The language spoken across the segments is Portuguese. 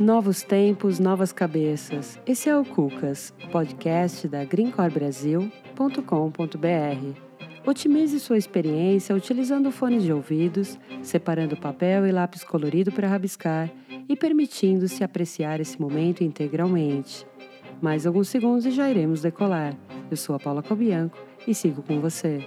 Novos tempos, novas cabeças. Esse é o Cucas, podcast da greencorebrasil.com.br. Otimize sua experiência utilizando fones de ouvidos, separando papel e lápis colorido para rabiscar e permitindo-se apreciar esse momento integralmente. Mais alguns segundos e já iremos decolar. Eu sou a Paula Cobianco e sigo com você.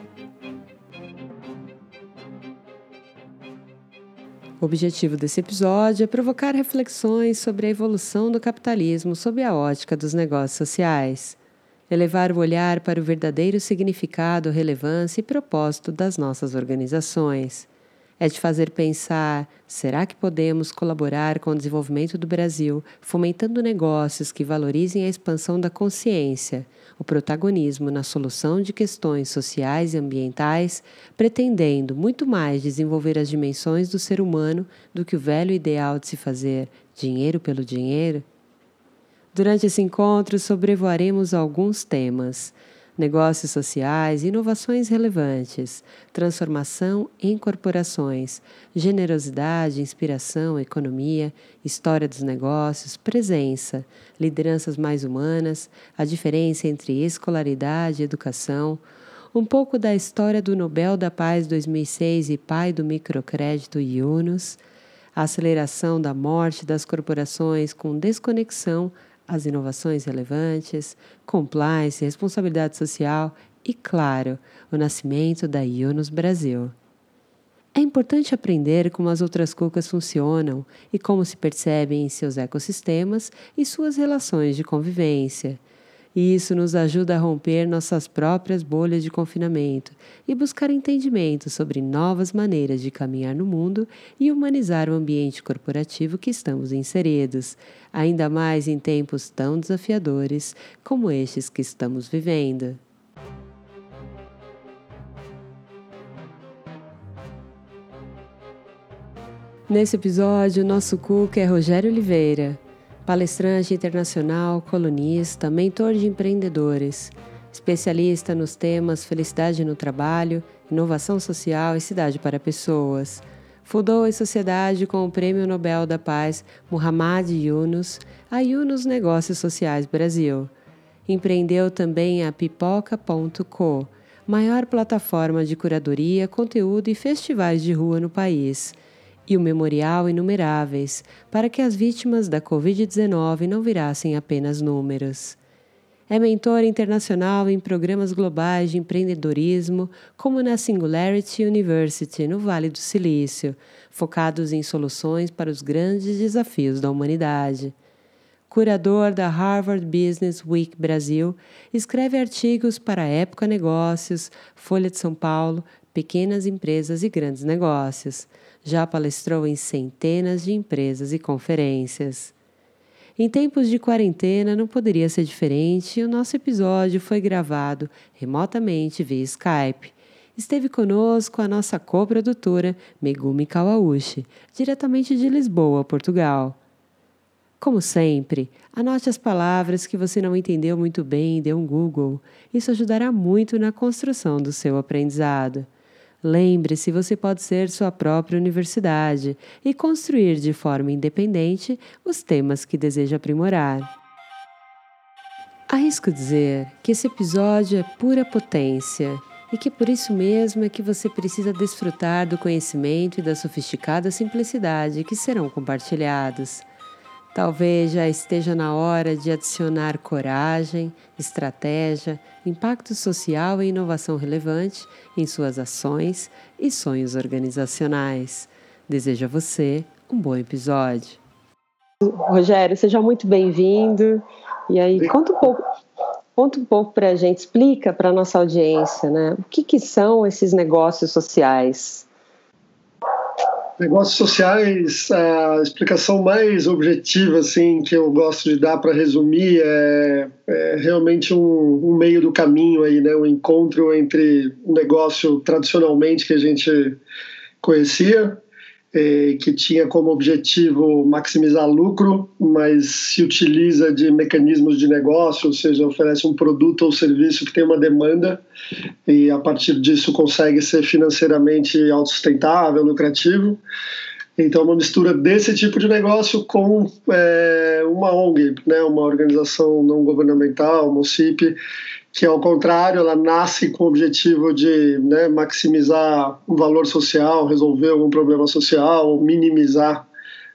O objetivo desse episódio é provocar reflexões sobre a evolução do capitalismo sob a ótica dos negócios sociais, elevar o olhar para o verdadeiro significado, relevância e propósito das nossas organizações. É de fazer pensar: será que podemos colaborar com o desenvolvimento do Brasil, fomentando negócios que valorizem a expansão da consciência? o protagonismo na solução de questões sociais e ambientais, pretendendo muito mais desenvolver as dimensões do ser humano do que o velho ideal de se fazer dinheiro pelo dinheiro? Durante esse encontro, sobrevoaremos alguns temas negócios sociais, inovações relevantes, transformação em corporações, generosidade, inspiração, economia, história dos negócios, presença, lideranças mais humanas, a diferença entre escolaridade e educação, um pouco da história do Nobel da Paz 2006 e pai do microcrédito Yunus, a aceleração da morte das corporações com desconexão as inovações relevantes, compliance, responsabilidade social e, claro, o nascimento da Ionos Brasil. É importante aprender como as outras cucas funcionam e como se percebem em seus ecossistemas e suas relações de convivência. E isso nos ajuda a romper nossas próprias bolhas de confinamento e buscar entendimento sobre novas maneiras de caminhar no mundo e humanizar o ambiente corporativo que estamos inseridos, ainda mais em tempos tão desafiadores como estes que estamos vivendo. Nesse episódio, nosso cook é Rogério Oliveira palestrante internacional, colunista, mentor de empreendedores, especialista nos temas felicidade no trabalho, inovação social e cidade para pessoas. Fundou a sociedade com o Prêmio Nobel da Paz Muhammad Yunus, a Yunus Negócios Sociais Brasil. Empreendeu também a Pipoca.co, maior plataforma de curadoria, conteúdo e festivais de rua no país e o memorial inumeráveis, para que as vítimas da Covid-19 não virassem apenas números. É mentor internacional em programas globais de empreendedorismo, como na Singularity University, no Vale do Silício, focados em soluções para os grandes desafios da humanidade. Curador da Harvard Business Week Brasil, escreve artigos para Época Negócios, Folha de São Paulo, Pequenas Empresas e Grandes Negócios já palestrou em centenas de empresas e conferências. Em tempos de quarentena não poderia ser diferente e o nosso episódio foi gravado remotamente via Skype. Esteve conosco a nossa co-produtora Megumi Kawauchi, diretamente de Lisboa, Portugal. Como sempre, anote as palavras que você não entendeu muito bem e dê um Google. Isso ajudará muito na construção do seu aprendizado. Lembre-se, você pode ser sua própria universidade e construir de forma independente os temas que deseja aprimorar. Arrisco dizer que esse episódio é pura potência e que por isso mesmo é que você precisa desfrutar do conhecimento e da sofisticada simplicidade que serão compartilhados. Talvez já esteja na hora de adicionar coragem, estratégia, impacto social e inovação relevante em suas ações e sonhos organizacionais. Desejo a você um bom episódio. Rogério, seja muito bem-vindo. E aí, conta um pouco, conta um pouco para a gente, explica para a nossa audiência, né? O que, que são esses negócios sociais? Negócios sociais, a explicação mais objetiva assim que eu gosto de dar para resumir é, é realmente um, um, meio do caminho aí, né? Um encontro entre o um negócio tradicionalmente que a gente conhecia que tinha como objetivo maximizar lucro, mas se utiliza de mecanismos de negócio, ou seja, oferece um produto ou serviço que tem uma demanda e a partir disso consegue ser financeiramente autossustentável, lucrativo. Então, uma mistura desse tipo de negócio com é, uma ONG, né, uma organização não governamental, uma OCIP, que ao contrário, ela nasce com o objetivo de né, maximizar um valor social, resolver algum problema social, minimizar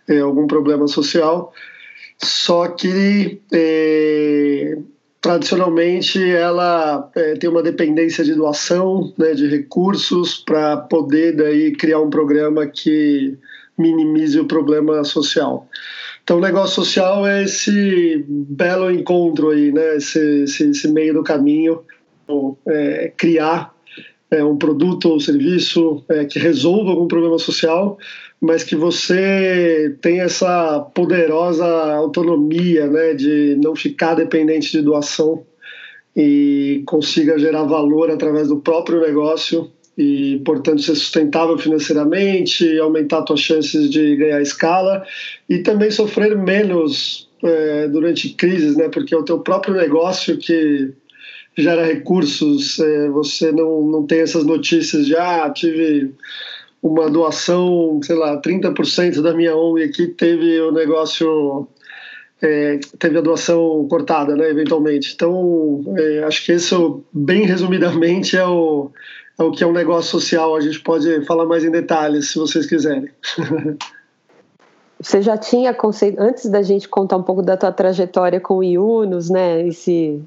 é, algum problema social. Só que é, tradicionalmente ela é, tem uma dependência de doação, né, de recursos para poder daí criar um programa que minimize o problema social. Então, o negócio social é esse belo encontro aí, né? Esse, esse, esse meio do caminho, é, criar é, um produto ou serviço é, que resolva algum problema social, mas que você tenha essa poderosa autonomia, né? De não ficar dependente de doação e consiga gerar valor através do próprio negócio e, portanto, ser sustentável financeiramente, aumentar suas chances de ganhar escala e também sofrer menos é, durante crises, né? Porque é o teu próprio negócio que gera recursos, é, você não, não tem essas notícias de, ah, tive uma doação, sei lá, 30% da minha ONG aqui teve o negócio é, teve a doação cortada, né, eventualmente. Então, é, acho que isso, bem resumidamente, é o, o que é um negócio social. A gente pode falar mais em detalhes, se vocês quiserem. Você já tinha conceito antes da gente contar um pouco da tua trajetória com o Yunus, né? Esse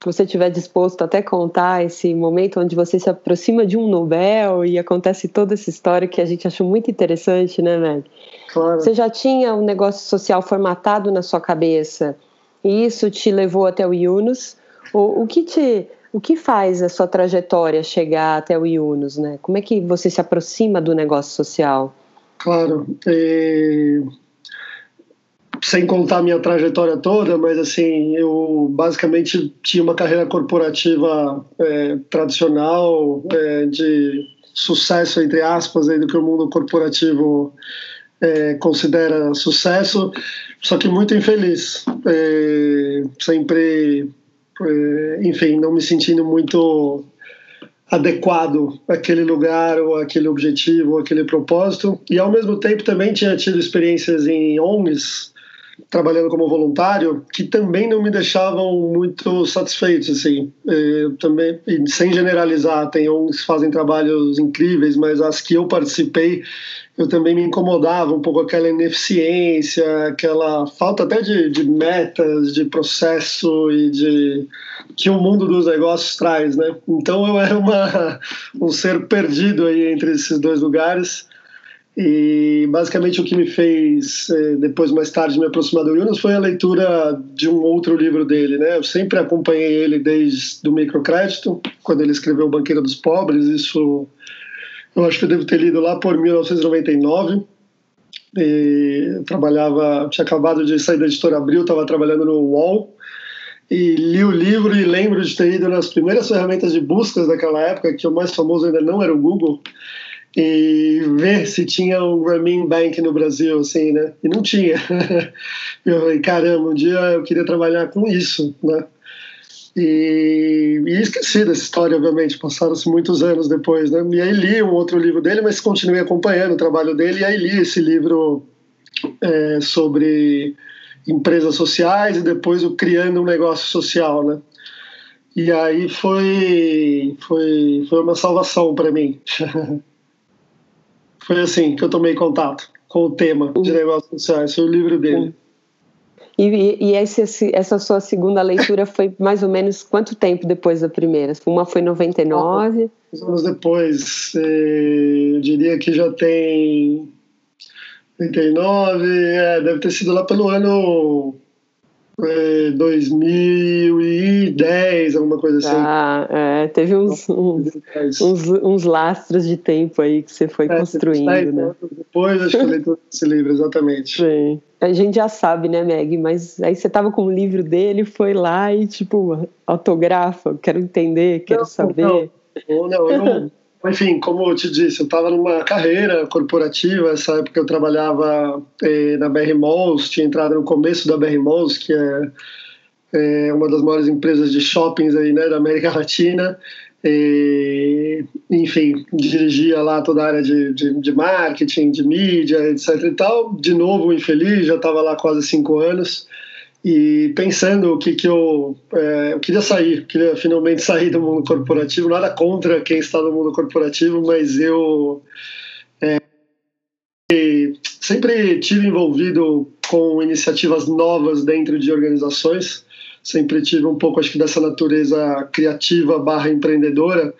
se você estiver disposto até contar esse momento onde você se aproxima de um Nobel e acontece toda essa história que a gente achou muito interessante, né, Meg? Claro. Você já tinha um negócio social formatado na sua cabeça e isso te levou até o Yunus? O, o que te o que faz a sua trajetória chegar até o Yunus, né? Como é que você se aproxima do negócio social? Claro, é... sem contar a minha trajetória toda, mas assim, eu basicamente tinha uma carreira corporativa é, tradicional, é, de sucesso, entre aspas, aí, do que o mundo corporativo é, considera sucesso, só que muito infeliz. É, sempre enfim, não me sentindo muito adequado àquele lugar ou àquele objetivo ou àquele propósito. E ao mesmo tempo também tinha tido experiências em ONGs trabalhando como voluntário que também não me deixavam muito satisfeitos assim é, eu também sem generalizar tem ONGs que fazem trabalhos incríveis mas as que eu participei eu também me incomodava um pouco aquela ineficiência, aquela falta até de, de metas, de processo e de que o mundo dos negócios traz, né? Então eu era uma, um ser perdido aí entre esses dois lugares e basicamente o que me fez eh, depois mais tarde me aproximar do Yunus foi a leitura de um outro livro dele, né? Eu sempre acompanhei ele desde o microcrédito, quando ele escreveu O Banqueiro dos Pobres, isso eu acho que eu devo ter lido lá por 1999. E trabalhava, tinha acabado de sair da editora Abril, estava trabalhando no UOL e li o livro e lembro de ter ido nas primeiras ferramentas de buscas daquela época, que o mais famoso ainda não era o Google, e ver se tinha um Grameen Bank no Brasil, assim, né? E não tinha. eu falei, caramba, um dia eu queria trabalhar com isso, né? E, e esqueci dessa história, obviamente, passaram-se muitos anos depois, né? E aí li um outro livro dele, mas continuei acompanhando o trabalho dele, e aí li esse livro é, sobre empresas sociais e depois o Criando um Negócio Social, né? E aí foi, foi, foi uma salvação para mim. foi assim que eu tomei contato com o tema de negócios sociais, foi o livro dele. E, e esse, essa sua segunda leitura foi mais ou menos quanto tempo depois da primeira? Uma foi em 99? Anos depois, eh, eu diria que já tem 99, é, deve ter sido lá pelo ano é, 2010, alguma coisa assim. Ah, é, teve uns, uns, uns, uns, lastros de tempo aí que você foi é, construindo, né? Depois, acho que eu li todo esse livro, exatamente. Sim. A gente já sabe, né, Meg? Mas aí você tava com o livro dele, foi lá e, tipo, autografa, quero entender, quero não, saber. Não, não, eu não enfim, como eu te disse, eu estava numa carreira corporativa, essa época eu trabalhava eh, na BR Malls, tinha entrado no começo da BR Malls, que é, é uma das maiores empresas de shoppings aí, né, da América Latina, e, enfim, dirigia lá toda a área de, de, de, marketing, de mídia, etc e tal. De novo, infeliz, já estava lá quase cinco anos e pensando o que, que eu, é, eu queria sair, queria finalmente sair do mundo corporativo, nada contra quem está no mundo corporativo, mas eu é, sempre tive envolvido com iniciativas novas dentro de organizações, sempre tive um pouco, acho que, dessa natureza criativa barra empreendedora,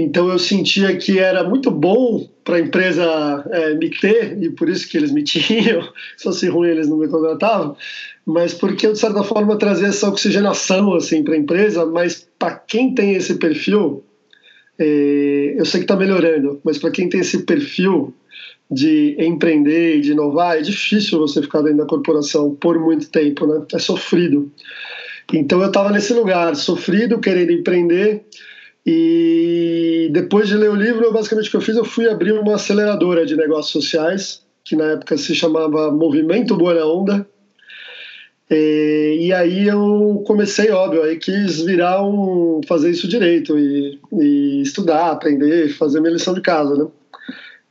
então eu sentia que era muito bom para a empresa é, me ter, e por isso que eles me tinham, se fosse ruim eles não me contratavam, mas porque eu, de certa forma, trazia essa oxigenação assim, para a empresa, mas para quem tem esse perfil, é, eu sei que está melhorando, mas para quem tem esse perfil de empreender de inovar, é difícil você ficar dentro da corporação por muito tempo, né? É sofrido. Então eu estava nesse lugar, sofrido, querendo empreender, e depois de ler o livro, basicamente o que eu fiz, eu fui abrir uma aceleradora de negócios sociais, que na época se chamava Movimento Boa Onda, e, e, aí eu comecei, óbvio, aí quis virar um, fazer isso direito e, e, estudar, aprender, fazer minha lição de casa, né?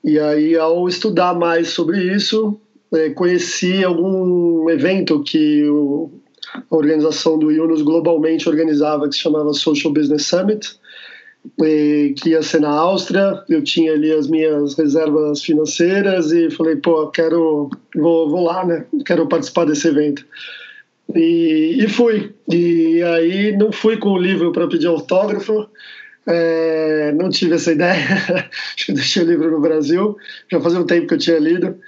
E aí ao estudar mais sobre isso, é, conheci algum evento que o, a organização do Yunus globalmente organizava, que se chamava Social Business Summit, que ia ser na Áustria. Eu tinha ali as minhas reservas financeiras e falei, pô, quero, vou, vou lá, né? Quero participar desse evento. E, e fui. E aí não fui com o livro para pedir autógrafo, é, não tive essa ideia. Deixei o livro no Brasil. Já fazia um tempo que eu tinha lido.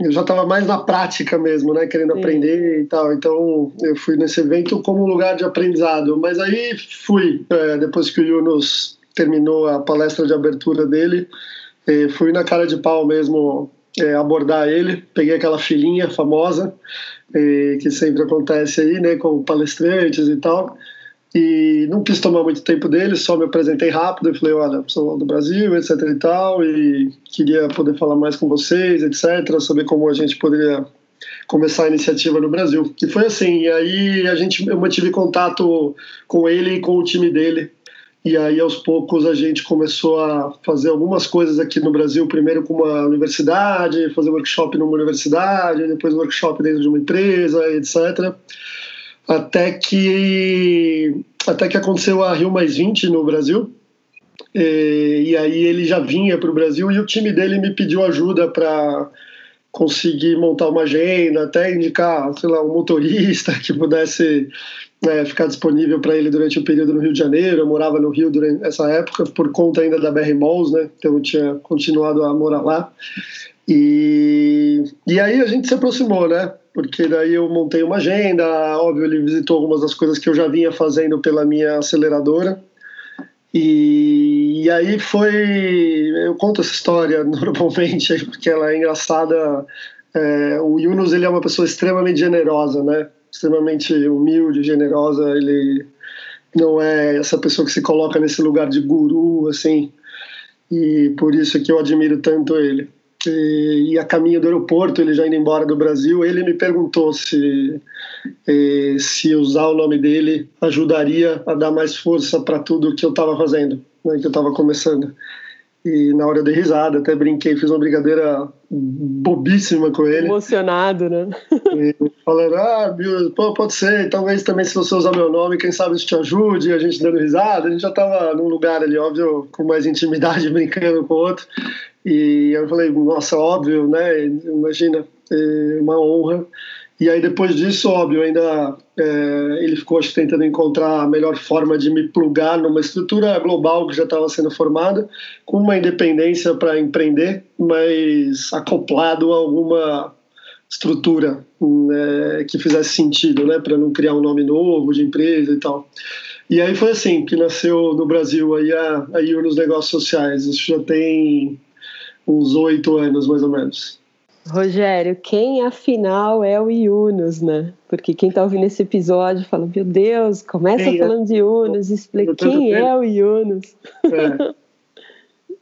Eu já estava mais na prática mesmo, né? Querendo Sim. aprender e tal. Então eu fui nesse evento como lugar de aprendizado. Mas aí fui, é, depois que o Yunus terminou a palestra de abertura dele, é, fui na cara de pau mesmo é, abordar ele. Peguei aquela filinha famosa que sempre acontece aí, né, com palestrantes e tal. E não quis tomar muito tempo dele, só me apresentei rápido e falei, olha, sou do Brasil, etc e tal, e queria poder falar mais com vocês, etc, saber como a gente poderia começar a iniciativa no Brasil. E foi assim, e aí a gente, eu mantive contato com ele e com o time dele, e aí, aos poucos, a gente começou a fazer algumas coisas aqui no Brasil, primeiro com uma universidade, fazer workshop numa universidade, depois workshop dentro de uma empresa, etc. Até que, até que aconteceu a Rio Mais 20 no Brasil, e, e aí ele já vinha para o Brasil e o time dele me pediu ajuda para conseguir montar uma agenda, até indicar, sei lá, um motorista que pudesse é, ficar disponível para ele durante o período no Rio de Janeiro. Eu morava no Rio durante essa época, por conta ainda da BR Malls, né? Então eu tinha continuado a morar lá. E, e aí a gente se aproximou, né? Porque daí eu montei uma agenda, óbvio, ele visitou algumas das coisas que eu já vinha fazendo pela minha aceleradora. E, e aí foi. Eu conto essa história normalmente, porque ela é engraçada. É, o Yunus ele é uma pessoa extremamente generosa, né? extremamente humilde, generosa. Ele não é essa pessoa que se coloca nesse lugar de guru, assim. E por isso que eu admiro tanto ele. E, e a caminho do aeroporto, ele já indo embora do Brasil, ele me perguntou se se usar o nome dele ajudaria a dar mais força para tudo que eu estava fazendo, né, que eu estava começando. E na hora eu dei risada, até brinquei, fiz uma brincadeira bobíssima com ele. Emocionado, né? falando, ah, pô, pode ser, talvez também se você usar meu nome, quem sabe isso te ajude, a gente dando risada. A gente já tava num lugar ali, óbvio, com mais intimidade, brincando com o outro. E eu falei, nossa, óbvio, né? Imagina, é uma honra. E aí depois disso, óbvio, ainda é, ele ficou acho, tentando encontrar a melhor forma de me plugar numa estrutura global que já estava sendo formada, com uma independência para empreender, mas acoplado a alguma estrutura né, que fizesse sentido, né, para não criar um nome novo de empresa e tal. E aí foi assim que nasceu no Brasil aí a, a nos Negócios Sociais. Isso já tem uns oito anos mais ou menos. Rogério, quem afinal é o Yunus, né? Porque quem está ouvindo esse episódio fala, meu Deus, começa quem é? falando é? de Yunus, explica quem é o Yunus. É.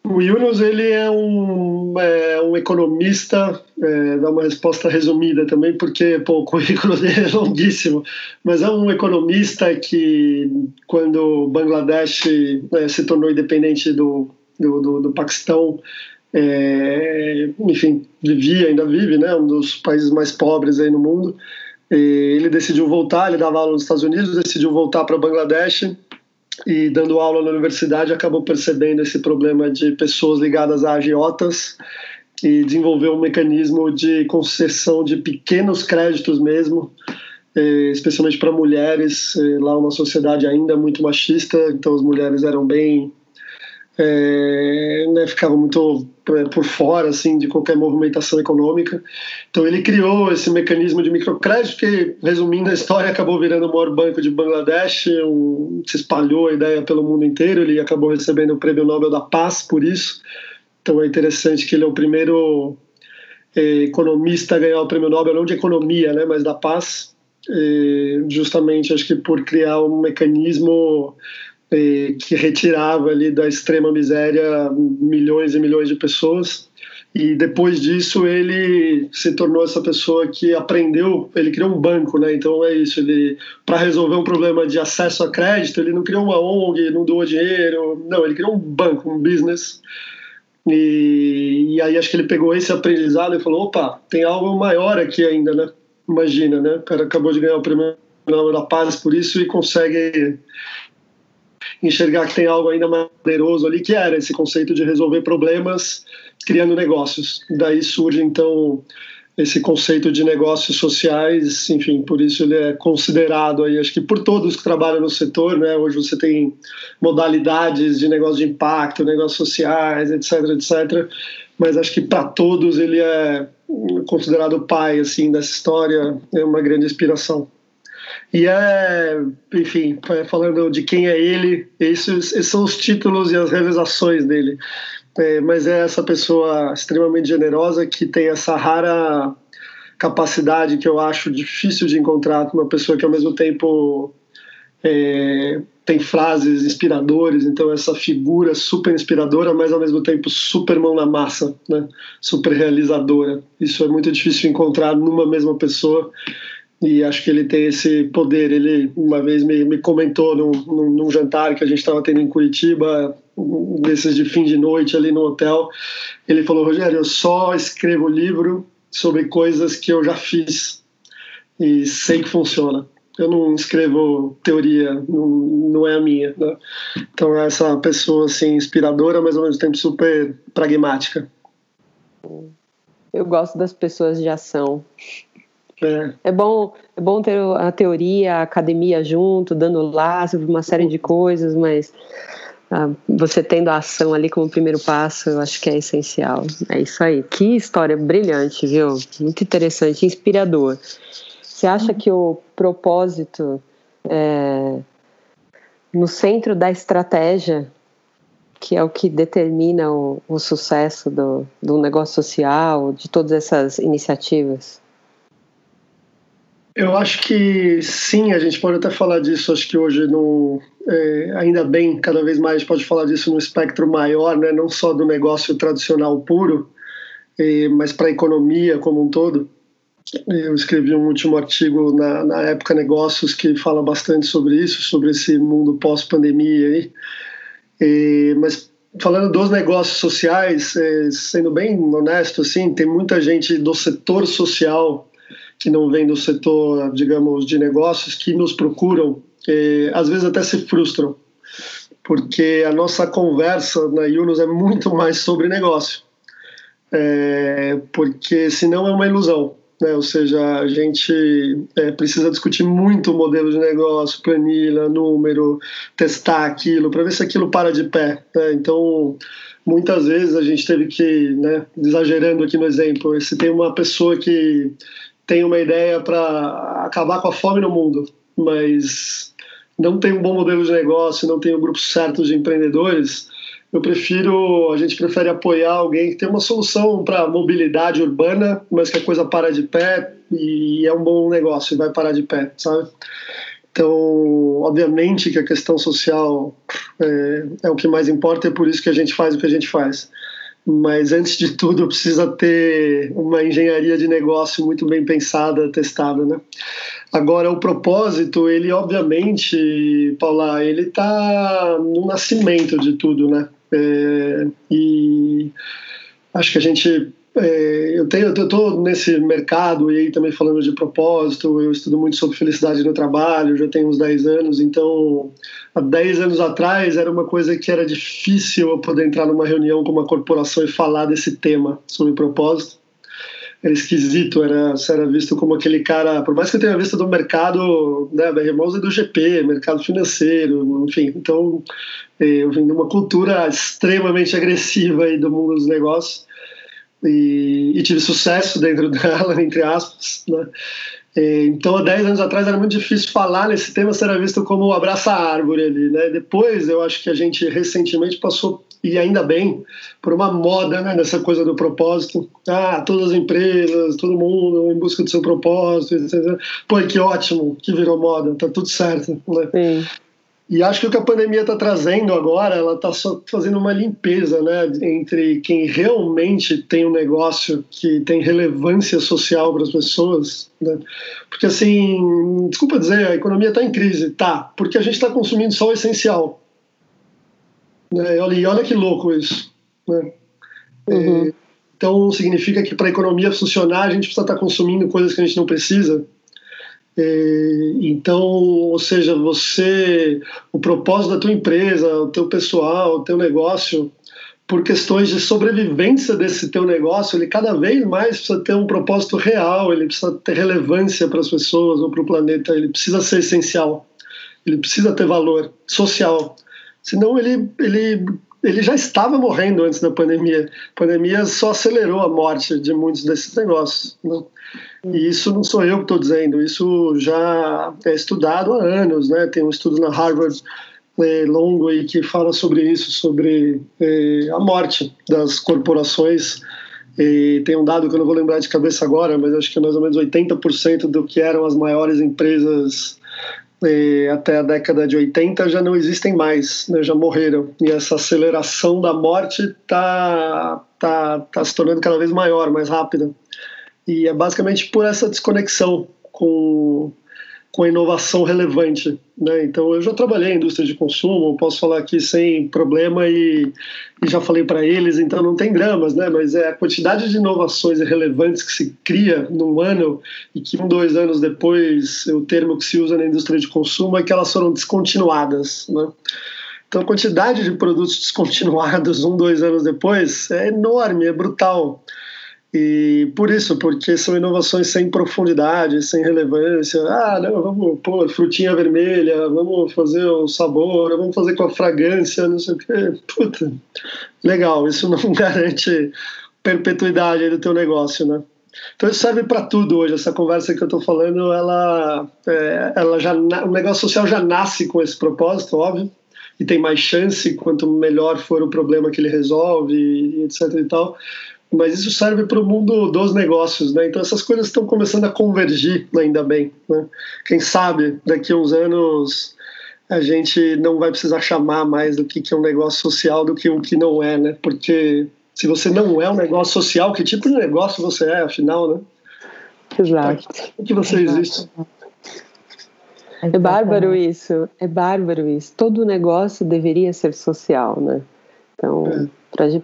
O Yunus ele é um, é, um economista, é, dá uma resposta resumida também, porque pô, o currículo dele é longuíssimo, mas é um economista que, quando Bangladesh é, se tornou independente do, do, do, do Paquistão, é, enfim, vivia, ainda vive, né, um dos países mais pobres aí no mundo. Ele decidiu voltar, ele dava aula nos Estados Unidos, decidiu voltar para Bangladesh e dando aula na universidade acabou percebendo esse problema de pessoas ligadas a agiotas e desenvolveu um mecanismo de concessão de pequenos créditos mesmo, eh, especialmente para mulheres, eh, lá uma sociedade ainda muito machista, então as mulheres eram bem é, né, ficava muito é, por fora assim de qualquer movimentação econômica. Então ele criou esse mecanismo de microcrédito que, resumindo a história, acabou virando o maior banco de Bangladesh, um, se espalhou a ideia pelo mundo inteiro. Ele acabou recebendo o Prêmio Nobel da Paz por isso. Então é interessante que ele é o primeiro é, economista a ganhar o Prêmio Nobel não de economia, né, mas da paz. É, justamente acho que por criar um mecanismo que retirava ali da extrema miséria milhões e milhões de pessoas. E depois disso ele se tornou essa pessoa que aprendeu, ele criou um banco, né? Então é isso, ele para resolver um problema de acesso a crédito, ele não criou uma ONG, não doou dinheiro, não, ele criou um banco, um business. E, e aí acho que ele pegou esse aprendizado e falou, opa, tem algo maior aqui ainda, né? Imagina, né? O cara acabou de ganhar o prêmio da Paz por isso e consegue enxergar que tem algo ainda mais poderoso ali, que era esse conceito de resolver problemas criando negócios. Daí surge, então, esse conceito de negócios sociais, enfim, por isso ele é considerado aí, acho que por todos que trabalham no setor, né? Hoje você tem modalidades de negócio de impacto, negócios sociais, etc, etc. Mas acho que para todos ele é considerado o pai assim dessa história, é uma grande inspiração. E é, enfim, falando de quem é ele, esses, esses são os títulos e as realizações dele. É, mas é essa pessoa extremamente generosa que tem essa rara capacidade que eu acho difícil de encontrar uma pessoa que ao mesmo tempo é, tem frases inspiradoras, então essa figura super inspiradora, mas ao mesmo tempo super mão na massa, né? super realizadora. Isso é muito difícil encontrar numa mesma pessoa e acho que ele tem esse poder. Ele uma vez me, me comentou num, num, num, jantar que a gente estava tendo em Curitiba, desses de fim de noite ali no hotel. Ele falou: Rogério, eu só escrevo livro sobre coisas que eu já fiz e sei que funciona. Eu não escrevo teoria, não, não é a minha. Né? Então, é essa pessoa assim, inspiradora, mas ao mesmo tempo super pragmática. Eu gosto das pessoas de ação. É. é. bom, é bom ter a teoria, a academia junto, dando lá sobre uma série de coisas, mas ah, você tendo a ação ali como primeiro passo, eu acho que é essencial. É isso aí. Que história brilhante, viu? Muito interessante, inspirador. Você acha que o propósito é, no centro da estratégia, que é o que determina o, o sucesso do, do negócio social, de todas essas iniciativas? Eu acho que sim, a gente pode até falar disso, acho que hoje no, é, ainda bem, cada vez mais pode falar disso no espectro maior, né, não só do negócio tradicional puro, é, mas para a economia como um todo. Eu escrevi um último artigo na, na época Negócios que fala bastante sobre isso, sobre esse mundo pós-pandemia aí. É, mas falando dos negócios sociais, é, sendo bem honesto, assim, tem muita gente do setor social que não vêm do setor, digamos, de negócios, que nos procuram, às vezes até se frustram, porque a nossa conversa na Yunus é muito mais sobre negócio, é, porque senão é uma ilusão. Né? Ou seja, a gente é, precisa discutir muito o modelo de negócio, planilha, número, testar aquilo, para ver se aquilo para de pé. Né? Então, muitas vezes a gente teve que, né, exagerando aqui no exemplo, se tem uma pessoa que tem uma ideia para acabar com a fome no mundo, mas não tem um bom modelo de negócio, não tem o um grupo certo de empreendedores, eu prefiro, a gente prefere apoiar alguém que tem uma solução para mobilidade urbana, mas que a coisa para de pé e é um bom negócio e vai parar de pé, sabe? Então, obviamente que a questão social é, é, o que mais importa, é por isso que a gente faz o que a gente faz. Mas antes de tudo, precisa ter uma engenharia de negócio muito bem pensada, testada, né? Agora, o propósito, ele obviamente, Paula, ele está no nascimento de tudo, né? É, e acho que a gente é, eu tenho, eu nesse mercado e aí também falando de propósito, eu estudo muito sobre felicidade no trabalho, já tenho uns 10 anos, então há 10 anos atrás era uma coisa que era difícil eu poder entrar numa reunião com uma corporação e falar desse tema sobre propósito. Era esquisito, era, era visto como aquele cara, por mais que eu tenha visto do mercado, né, Malls é do GP, mercado financeiro, enfim, então é, eu vim de uma cultura extremamente agressiva aí do mundo dos negócios e, e tive sucesso dentro dela, entre aspas, né? Então, há 10 anos atrás era muito difícil falar nesse tema, ser visto como abraça a árvore ali, né? Depois, eu acho que a gente recentemente passou, e ainda bem, por uma moda, né? Nessa coisa do propósito. Ah, todas as empresas, todo mundo em busca do seu propósito, etc. Pô, que ótimo que virou moda, tá tudo certo, né? Sim. E acho que o que a pandemia está trazendo agora, ela está só fazendo uma limpeza, né, entre quem realmente tem um negócio que tem relevância social para as pessoas, né? Porque assim, desculpa dizer, a economia está em crise, tá? Porque a gente está consumindo só o essencial. Né? E olha, e olha que louco isso, né? Uhum. É, então significa que para a economia funcionar a gente precisa estar tá consumindo coisas que a gente não precisa. É, então, ou seja, você, o propósito da tua empresa, o teu pessoal, o teu negócio, por questões de sobrevivência desse teu negócio, ele cada vez mais precisa ter um propósito real, ele precisa ter relevância para as pessoas ou para o planeta, ele precisa ser essencial, ele precisa ter valor social. Senão ele, ele, ele já estava morrendo antes da pandemia. A pandemia só acelerou a morte de muitos desses negócios. Né? E isso não sou eu que estou dizendo, isso já é estudado há anos, né? Tem um estudo na Harvard é, longo aí que fala sobre isso, sobre é, a morte das corporações. E tem um dado que eu não vou lembrar de cabeça agora, mas acho que é mais ou menos 80% do que eram as maiores empresas é, até a década de 80 já não existem mais, né, já morreram. E essa aceleração da morte está tá, tá se tornando cada vez maior, mais rápida. E é basicamente por essa desconexão com, com a inovação relevante. Né? Então, eu já trabalhei em indústria de consumo, posso falar aqui sem problema e, e já falei para eles, então não tem dramas, né? mas é a quantidade de inovações relevantes que se cria num ano e que um, dois anos depois, o termo que se usa na indústria de consumo é que elas foram descontinuadas. Né? Então, a quantidade de produtos descontinuados um, dois anos depois é enorme, é brutal. E por isso, porque são inovações sem profundidade, sem relevância. Ah, não, vamos pôr frutinha vermelha, vamos fazer o sabor, vamos fazer com a fragrância, não sei o quê. Puta, legal, isso não garante perpetuidade do teu negócio, né? Então isso serve para tudo hoje. Essa conversa que eu estou falando, ela, é, ela já o negócio social já nasce com esse propósito, óbvio, e tem mais chance quanto melhor for o problema que ele resolve, etc. E tal mas isso serve para o mundo dos negócios, né? Então essas coisas estão começando a convergir, ainda bem. Né? Quem sabe daqui a uns anos a gente não vai precisar chamar mais do que, que é um negócio social do que o que não é, né? Porque se você não é um negócio social, que tipo de negócio você é, afinal, né? Exato. O que você Exato. existe? É bárbaro isso, é bárbaro isso. Todo negócio deveria ser social, né? Então, é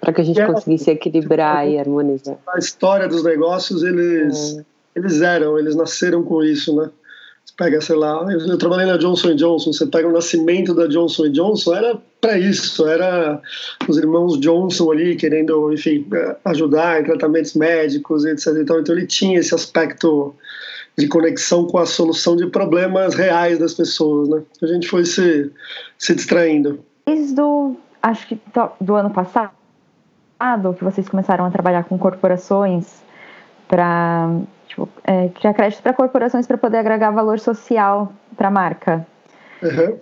para que a gente é, conseguisse equilibrar e harmonizar. A história dos negócios, eles, é. eles eram, eles nasceram com isso, né? Você pega, sei lá, eu, eu trabalhei na Johnson Johnson, você pega o nascimento da Johnson Johnson, era para isso, era os irmãos Johnson ali querendo, enfim, ajudar em tratamentos médicos, etc. Então, então ele tinha esse aspecto de conexão com a solução de problemas reais das pessoas, né? A gente foi se, se distraindo. Desde do, acho que do ano passado, que vocês começaram a trabalhar com corporações para tipo, é, criar crédito para corporações para poder agregar valor social para a marca. Uhum.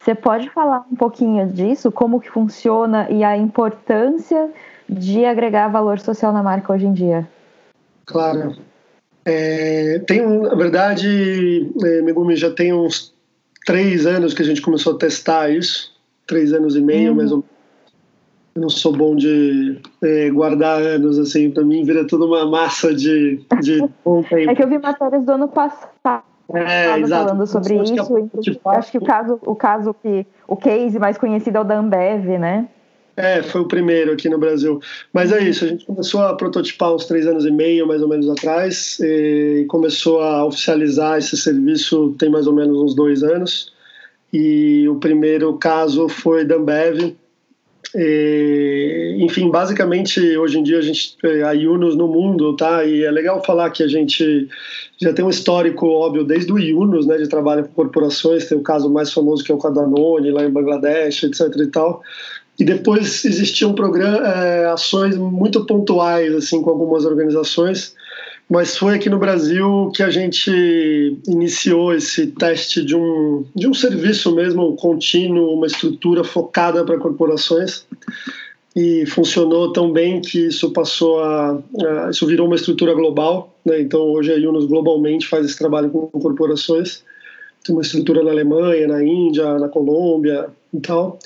Você pode falar um pouquinho disso, como que funciona e a importância de agregar valor social na marca hoje em dia? Claro. É, tem, na verdade, é, Megumi já tem uns três anos que a gente começou a testar isso, três anos e meio, uhum. mais ou menos. Eu não sou bom de é, guardar anos, assim, para mim vira tudo uma massa de, de É que eu vi matérias do ano passado. É, falando sobre acho isso. Que é, acho que o caso, o caso que o case mais conhecido é o da Ambev, né? É, foi o primeiro aqui no Brasil. Mas é isso, a gente começou a prototipar uns três anos e meio, mais ou menos atrás, e começou a oficializar esse serviço tem mais ou menos uns dois anos. E o primeiro caso foi da Ambev. E, enfim, basicamente, hoje em dia a gente a Yunus no mundo, tá? E é legal falar que a gente já tem um histórico óbvio desde o Yunus, né, de trabalho com corporações, tem o caso mais famoso que é o Cadanone, lá em Bangladesh, etc e tal. E depois existiam programa, é, ações muito pontuais assim com algumas organizações, mas foi aqui no Brasil que a gente iniciou esse teste de um, de um serviço mesmo contínuo, uma estrutura focada para corporações e funcionou tão bem que isso passou a, a isso virou uma estrutura global, né? Então hoje a Yunus globalmente faz esse trabalho com corporações, tem uma estrutura na Alemanha, na Índia, na Colômbia e tal.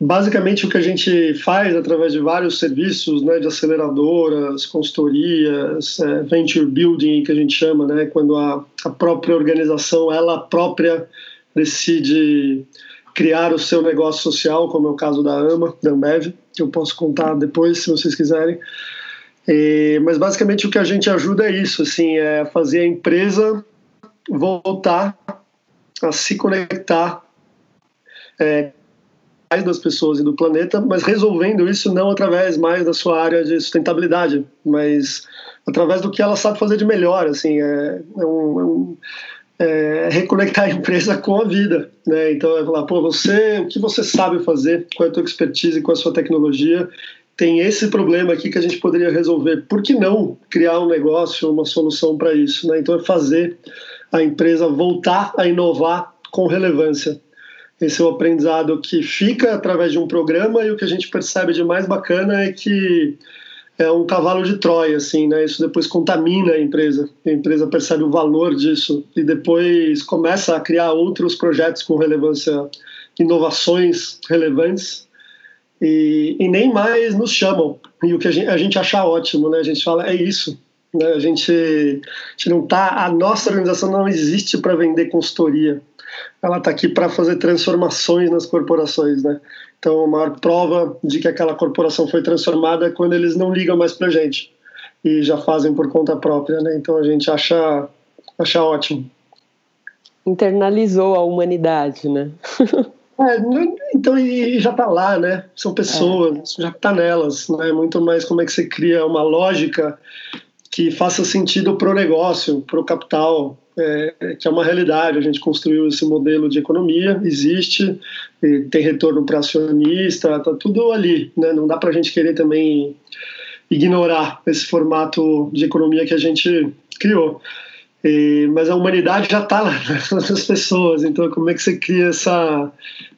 Basicamente, o que a gente faz através de vários serviços, né, de aceleradoras, consultorias, é, venture building, que a gente chama, né, quando a, a própria organização, ela própria decide criar o seu negócio social, como é o caso da AMA, da Ambev, que eu posso contar depois, se vocês quiserem. E, mas basicamente o que a gente ajuda é isso, assim, é fazer a empresa voltar a se conectar é, das pessoas e do planeta, mas resolvendo isso não através mais da sua área de sustentabilidade, mas através do que ela sabe fazer de melhor, assim, é, é um, é um é reconectar a empresa com a vida, né? Então é falar, pô, você, o que você sabe fazer, é a tua expertise, qual é a sua tecnologia, tem esse problema aqui que a gente poderia resolver. Por que não criar um negócio, uma solução para isso, né? Então é fazer a empresa voltar a inovar com relevância. Esse é o aprendizado que fica através de um programa e o que a gente percebe de mais bacana é que é um cavalo de Troia, assim, né? Isso depois contamina a empresa. A empresa percebe o valor disso e depois começa a criar outros projetos com relevância, inovações relevantes e, e nem mais nos chamam. E o que a gente, a gente acha ótimo, né? A gente fala, é isso. Né? A, gente, a gente não tá. A nossa organização não existe para vender consultoria ela está aqui para fazer transformações nas corporações, né? Então, a maior prova de que aquela corporação foi transformada é quando eles não ligam mais para a gente e já fazem por conta própria, né? Então, a gente acha, acha ótimo. Internalizou a humanidade, né? é, então, e já está lá, né? São pessoas, é. já está nelas, né? Muito mais como é que você cria uma lógica que faça sentido para o negócio, para o capital, é, que é uma realidade. A gente construiu esse modelo de economia, existe, tem retorno para acionista, está tudo ali. Né? Não dá para a gente querer também ignorar esse formato de economia que a gente criou. E, mas a humanidade já está lá nas pessoas, então como é que você cria essa,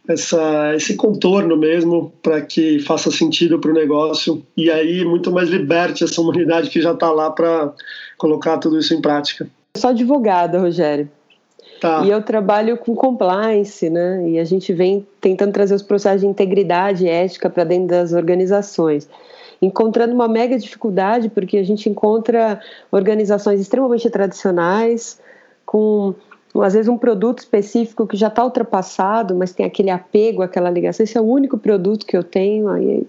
essa, esse contorno mesmo para que faça sentido para o negócio e aí muito mais liberte essa humanidade que já está lá para colocar tudo isso em prática. Eu sou advogada, Rogério. Tá. E eu trabalho com compliance, né? E a gente vem tentando trazer os processos de integridade e ética para dentro das organizações. Encontrando uma mega dificuldade, porque a gente encontra organizações extremamente tradicionais, com às vezes um produto específico que já está ultrapassado, mas tem aquele apego, aquela ligação. Esse é o único produto que eu tenho. Aí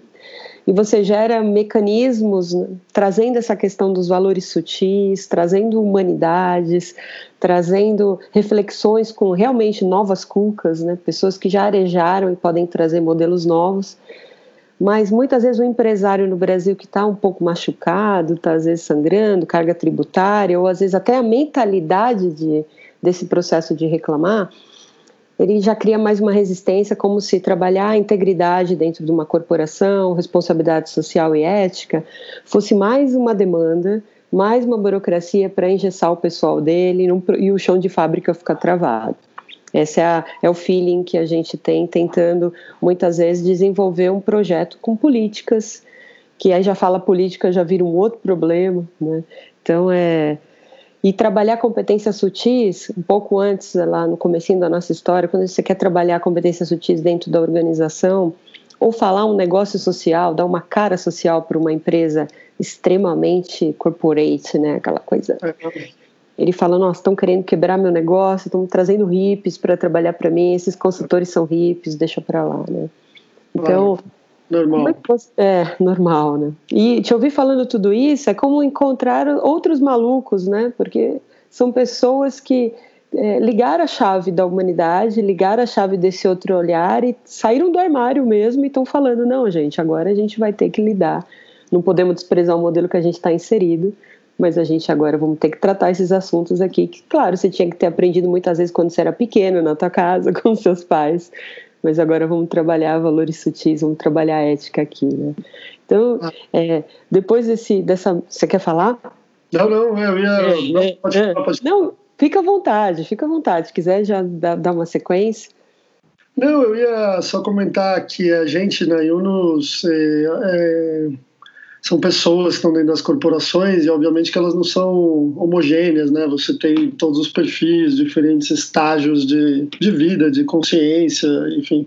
e você gera mecanismos né, trazendo essa questão dos valores sutis, trazendo humanidades, trazendo reflexões com realmente novas cucas, né? pessoas que já arejaram e podem trazer modelos novos. Mas muitas vezes o empresário no Brasil que está um pouco machucado, está às vezes sangrando, carga tributária, ou às vezes até a mentalidade de, desse processo de reclamar, ele já cria mais uma resistência, como se trabalhar a integridade dentro de uma corporação, responsabilidade social e ética, fosse mais uma demanda, mais uma burocracia para engessar o pessoal dele e o chão de fábrica ficar travado. Esse é, a, é, o feeling que a gente tem tentando, muitas vezes, desenvolver um projeto com políticas, que aí já fala política, já vira um outro problema. Né? Então, é, E trabalhar competências sutis, um pouco antes, lá no comecinho da nossa história, quando você quer trabalhar competências sutis dentro da organização, ou falar um negócio social, dar uma cara social para uma empresa extremamente corporate, né? Aquela coisa. Ele fala: Nossa, estão querendo quebrar meu negócio, estão trazendo hippies para trabalhar para mim, esses consultores são hippies, deixa para lá, né? Então. Normal. É, é, normal, né? E te ouvir falando tudo isso é como encontrar outros malucos, né? Porque são pessoas que é, ligaram a chave da humanidade, ligaram a chave desse outro olhar e saíram do armário mesmo e estão falando: não, gente, agora a gente vai ter que lidar. Não podemos desprezar o modelo que a gente está inserido, mas a gente agora vamos ter que tratar esses assuntos aqui. Que, claro, você tinha que ter aprendido muitas vezes quando você era pequeno, na tua casa, com seus pais mas agora vamos trabalhar valores sutis, vamos trabalhar ética aqui, né? Então, ah. é, depois desse, dessa, você quer falar? Não, não, eu ia. É, não, é, pode, é, pode. não, fica à vontade, fica à vontade. Se quiser já dar, uma sequência. Não, eu ia só comentar que a gente na Yunus é, é são pessoas que estão dentro das corporações e obviamente que elas não são homogêneas, né? Você tem todos os perfis, diferentes estágios de, de vida, de consciência, enfim,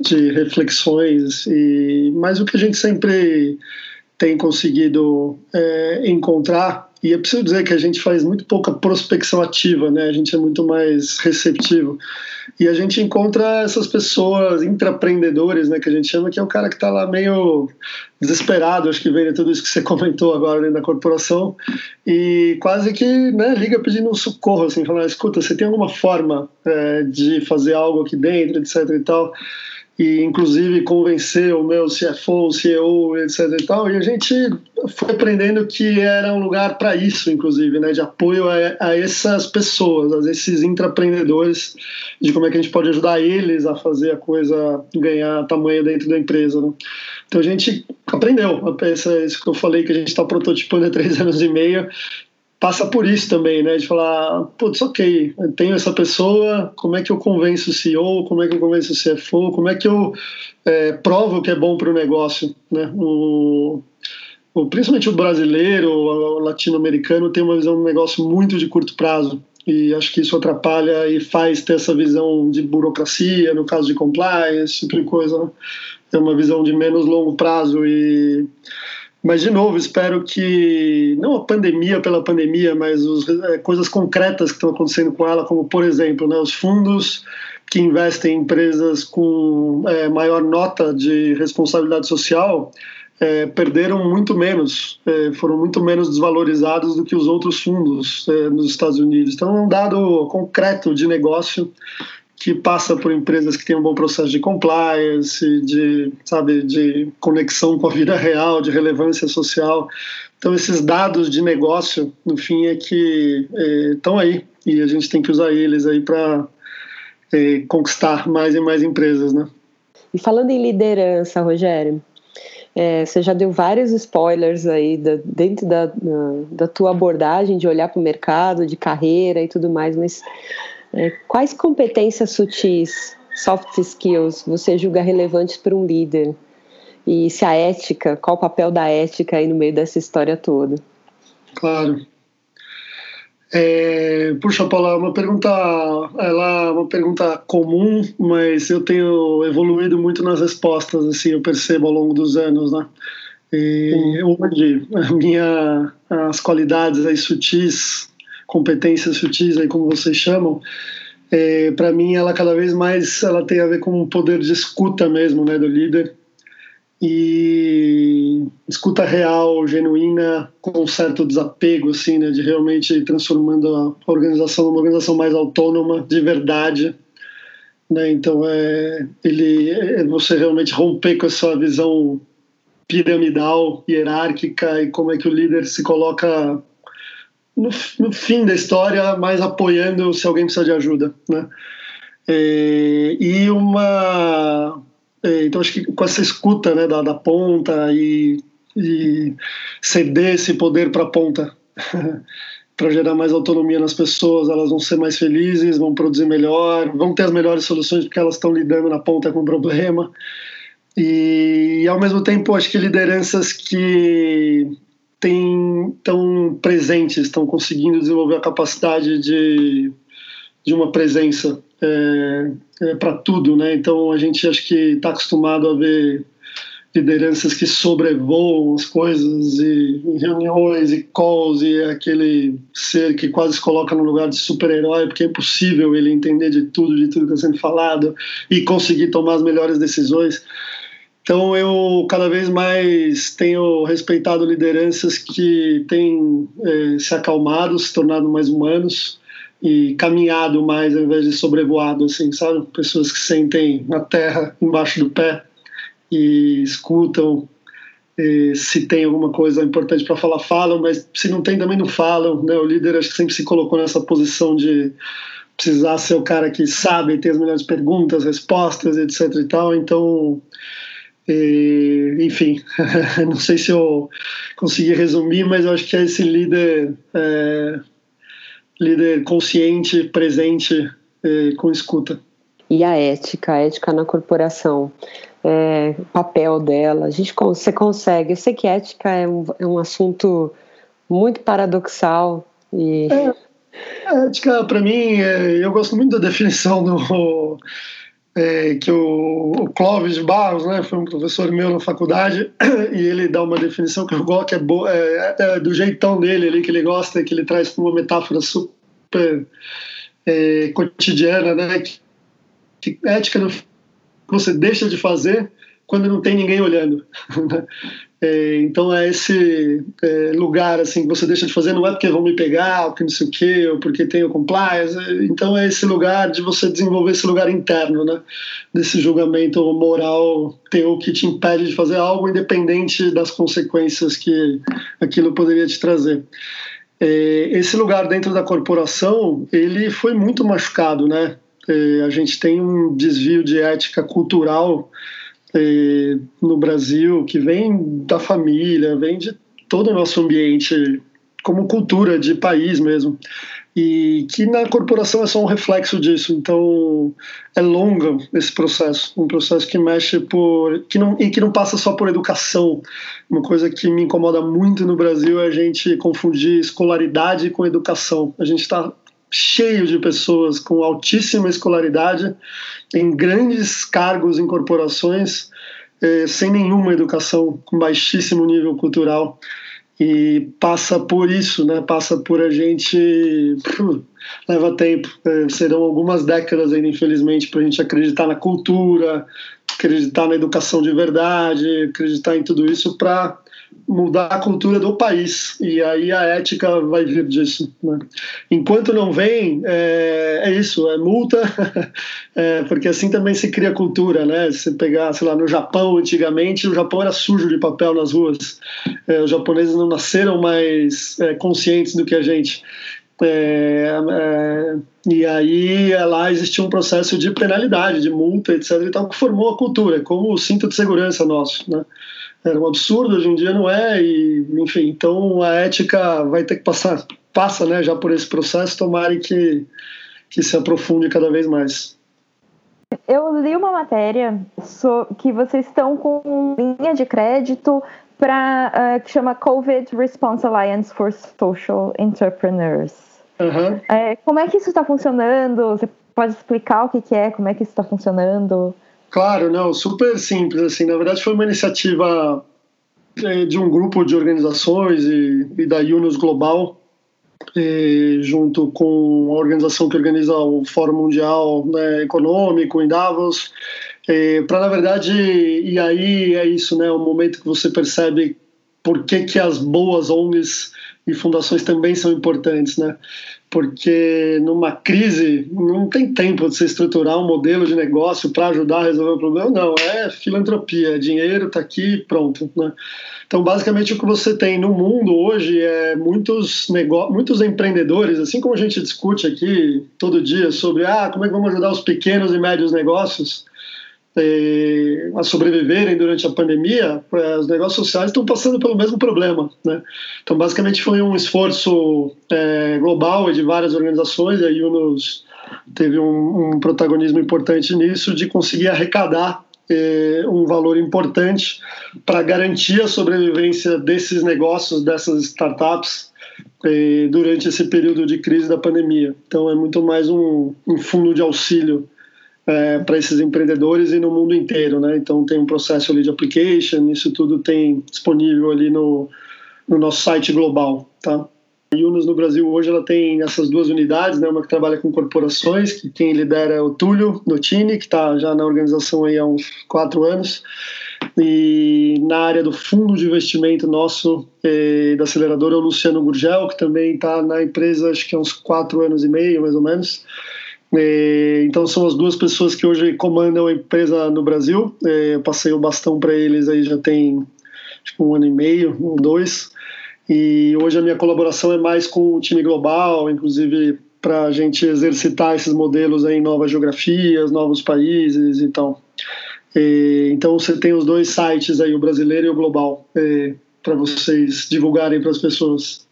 de reflexões. E mas o que a gente sempre tem conseguido é, encontrar e é preciso dizer que a gente faz muito pouca prospecção ativa, né? A gente é muito mais receptivo. E a gente encontra essas pessoas intraempreendedores, né? Que a gente chama, que é o cara que está lá meio desesperado, acho que de tudo isso que você comentou agora dentro da corporação, e quase que né, liga pedindo um socorro, assim, falando, escuta, você tem alguma forma é, de fazer algo aqui dentro, etc e tal e inclusive convencer o meu CFO, CEO, etc e tal, e a gente foi aprendendo que era um lugar para isso, inclusive, né, de apoio a, a, essas pessoas, a esses intraempreendedores, de como é que a gente pode ajudar eles a fazer a coisa ganhar tamanho dentro da empresa, né. Então a gente aprendeu, essa, isso que eu falei que a gente está prototipando há três anos e meio, passa por isso também, né? De falar, putz, ok, eu tenho essa pessoa, como é que eu convenço o CEO, como é que eu convenço o CFO, como é que eu é, provo que é bom para o negócio, né? O, o, principalmente o brasileiro, o latino-americano tem uma visão de negócio muito de curto prazo e acho que isso atrapalha e faz ter essa visão de burocracia, no caso de compliance, esse tipo de coisa, né? É uma visão de menos longo prazo e mas, de novo, espero que, não a pandemia pela pandemia, mas os, é, coisas concretas que estão acontecendo com ela, como, por exemplo, né, os fundos que investem em empresas com é, maior nota de responsabilidade social é, perderam muito menos, é, foram muito menos desvalorizados do que os outros fundos é, nos Estados Unidos. Então, é um dado concreto de negócio que passa por empresas que têm um bom processo de compliance, de, sabe, de conexão com a vida real, de relevância social. Então, esses dados de negócio, no fim, é que estão é, aí e a gente tem que usar eles aí para é, conquistar mais e mais empresas, né? E falando em liderança, Rogério, é, você já deu vários spoilers aí da, dentro da, da tua abordagem de olhar para o mercado, de carreira e tudo mais, mas quais competências sutis, soft skills, você julga relevantes para um líder? E se a ética, qual o papel da ética aí no meio dessa história toda? Claro. É, puxa, Paula, uma pergunta, ela é uma pergunta comum, mas eu tenho evoluído muito nas respostas, assim, eu percebo ao longo dos anos, né? E onde a minha, as qualidades aí sutis competências sutis, aí como vocês chamam, é, para mim ela cada vez mais ela tem a ver com um poder de escuta mesmo, né, do líder. E escuta real, genuína, com um certo desapego, assim, né, de realmente transformando a organização numa organização mais autônoma, de verdade, né, então é ele é você realmente romper com essa visão piramidal, hierárquica e como é que o líder se coloca no, no, fim da história, mais apoiando se alguém precisa de ajuda, né? É, e uma é, então acho que com essa escuta né, da, da ponta e, e ceder esse poder para a ponta para gerar mais autonomia nas pessoas, elas vão ser mais felizes, vão produzir melhor, vão ter as melhores soluções porque elas estão lidando na ponta com o problema. E, e ao mesmo tempo, acho que lideranças que estão presentes, estão conseguindo desenvolver a capacidade de, de uma presença é, é, para tudo, né? Então a gente acho que está acostumado a ver lideranças que sobrevoam as coisas e reuniões e calls e aquele ser que quase se coloca no lugar de super-herói porque é impossível ele entender de tudo, de tudo que está sendo falado e conseguir tomar as melhores decisões. Então eu cada vez mais tenho respeitado lideranças que têm é, se acalmado, se tornado mais humanos e caminhado mais ao invés de sobrevoado, assim, sabe? Pessoas que sentem a terra embaixo do pé e escutam. E se tem alguma coisa importante para falar, falam, mas se não tem, também não falam. Né? O líder acho que sempre se colocou nessa posição de precisar ser o cara que sabe, ter as melhores perguntas, respostas, etc. e tal. Então, e, enfim, não sei se eu consegui resumir, mas eu acho que é esse líder, é, líder consciente, presente, é, com escuta. E a ética, a ética na corporação é, papel dela. A gente você consegue. Eu sei que ética é um, é um assunto muito paradoxal e é, ética para mim é, eu gosto muito da definição do é, que o, o, Clóvis Barros, né, foi um professor meu na faculdade e ele dá uma definição que eu gosto que é, é, é do jeitão dele ali que ele gosta que ele traz uma metáfora super é, cotidiana, né, que, que ética no você deixa de fazer quando não tem ninguém olhando. é, então é esse é, lugar assim que você deixa de fazer não é porque vão me pegar, ou porque não sei o quê, ou porque tem o compliance. Então é esse lugar de você desenvolver esse lugar interno, né? Desse julgamento moral teu que te impede de fazer algo independente das consequências que aquilo poderia te trazer. É, esse lugar dentro da corporação ele foi muito machucado, né? É, a gente tem um desvio de ética cultural é, no Brasil que vem da família, vem de todo o nosso ambiente, como cultura de país mesmo. E que na corporação é só um reflexo disso. Então é longo esse processo, um processo que mexe por. Que não, e que não passa só por educação. Uma coisa que me incomoda muito no Brasil é a gente confundir escolaridade com educação. A gente está cheio de pessoas com altíssima escolaridade, em grandes cargos em corporações, eh, sem nenhuma educação, com baixíssimo nível cultural. E passa por isso, né? passa por a gente. leva tempo, eh, serão algumas décadas ainda, infelizmente, para a gente acreditar na cultura, acreditar na educação de verdade, acreditar em tudo isso para mudar a cultura do país e aí a ética vai vir disso. Né? Enquanto não vem, é, é isso, é multa, é, porque assim também se cria cultura, né? Se pegar, sei lá, no Japão antigamente, o Japão era sujo de papel nas ruas. É, os japoneses não nasceram mais é, conscientes do que a gente. É, é, e aí lá existia um processo de penalidade, de multa, etc. E tal, que formou a cultura, como o cinto de segurança nosso, né? era um absurdo, hoje em dia não é, e enfim, então a ética vai ter que passar, passa né, já por esse processo, tomara que, que se aprofunde cada vez mais. Eu li uma matéria que vocês estão com linha de crédito para uh, eh, que chama COVID Response Alliance for Social Entrepreneurs. Uhum. É, como é que isso está funcionando? Você pode explicar o que, que é, como é que isso está funcionando? Claro, não, super simples. Assim, na verdade, foi uma iniciativa é, de um grupo de organizações e, e da Yunus Global, e, junto com a organização que organiza o Fórum Mundial né, Econômico em Davos, para na verdade, e aí é isso, né, o momento que você percebe por que, que as boas ONGs e fundações também são importantes, né? porque numa crise não tem tempo de você estruturar um modelo de negócio para ajudar a resolver o problema, não, é filantropia, é dinheiro está aqui, pronto. Né? Então, basicamente, o que você tem no mundo hoje é muitos, muitos empreendedores, assim como a gente discute aqui todo dia sobre ah, como é que vamos ajudar os pequenos e médios negócios, a sobreviverem durante a pandemia, eh, os negócios sociais estão passando pelo mesmo problema. Né? Então, basicamente, foi um esforço eh, global de várias organizações, e a UNOS teve um, um, protagonismo importante nisso, de conseguir arrecadar é, um valor importante para garantir a sobrevivência desses negócios, dessas startups, é, durante esse período de crise da pandemia. Então, é muito mais um, um fundo de auxílio é, para esses empreendedores e no mundo inteiro, né? Então, tem um processo ali de application, isso tudo tem disponível ali no, no nosso site global, tá? A Yunus no Brasil hoje ela tem essas duas unidades, né? uma que trabalha com corporações, que quem lidera é o Túlio Notini, que está já na organização aí há uns quatro anos, e na área do fundo de investimento nosso eh, da aceleradora é o Luciano Gurgel, que também está na empresa acho que há uns quatro anos e meio, mais ou menos. Então são as duas pessoas que hoje comandam a empresa no Brasil. Eu passei o bastão para eles aí já tem que um ano e meio, ou dois. E hoje a minha colaboração é mais com o time global, inclusive para a gente exercitar esses modelos em novas geografias, novos países e tal. Então você tem os dois sites aí, o brasileiro e o global, para vocês divulgarem para as pessoas,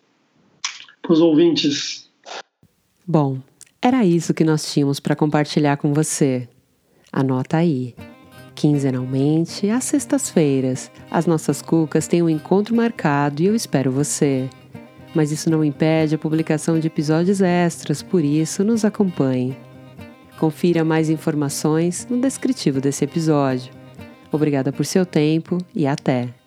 para os ouvintes. Bom, era isso que nós tínhamos para compartilhar com você. Anota aí. Quinzenalmente, às sextas-feiras, as nossas cucas têm um encontro marcado e eu espero você. Mas isso não impede a publicação de episódios extras, por isso nos acompanhe. Confira mais informações no descritivo desse episódio. Obrigada por seu tempo e até!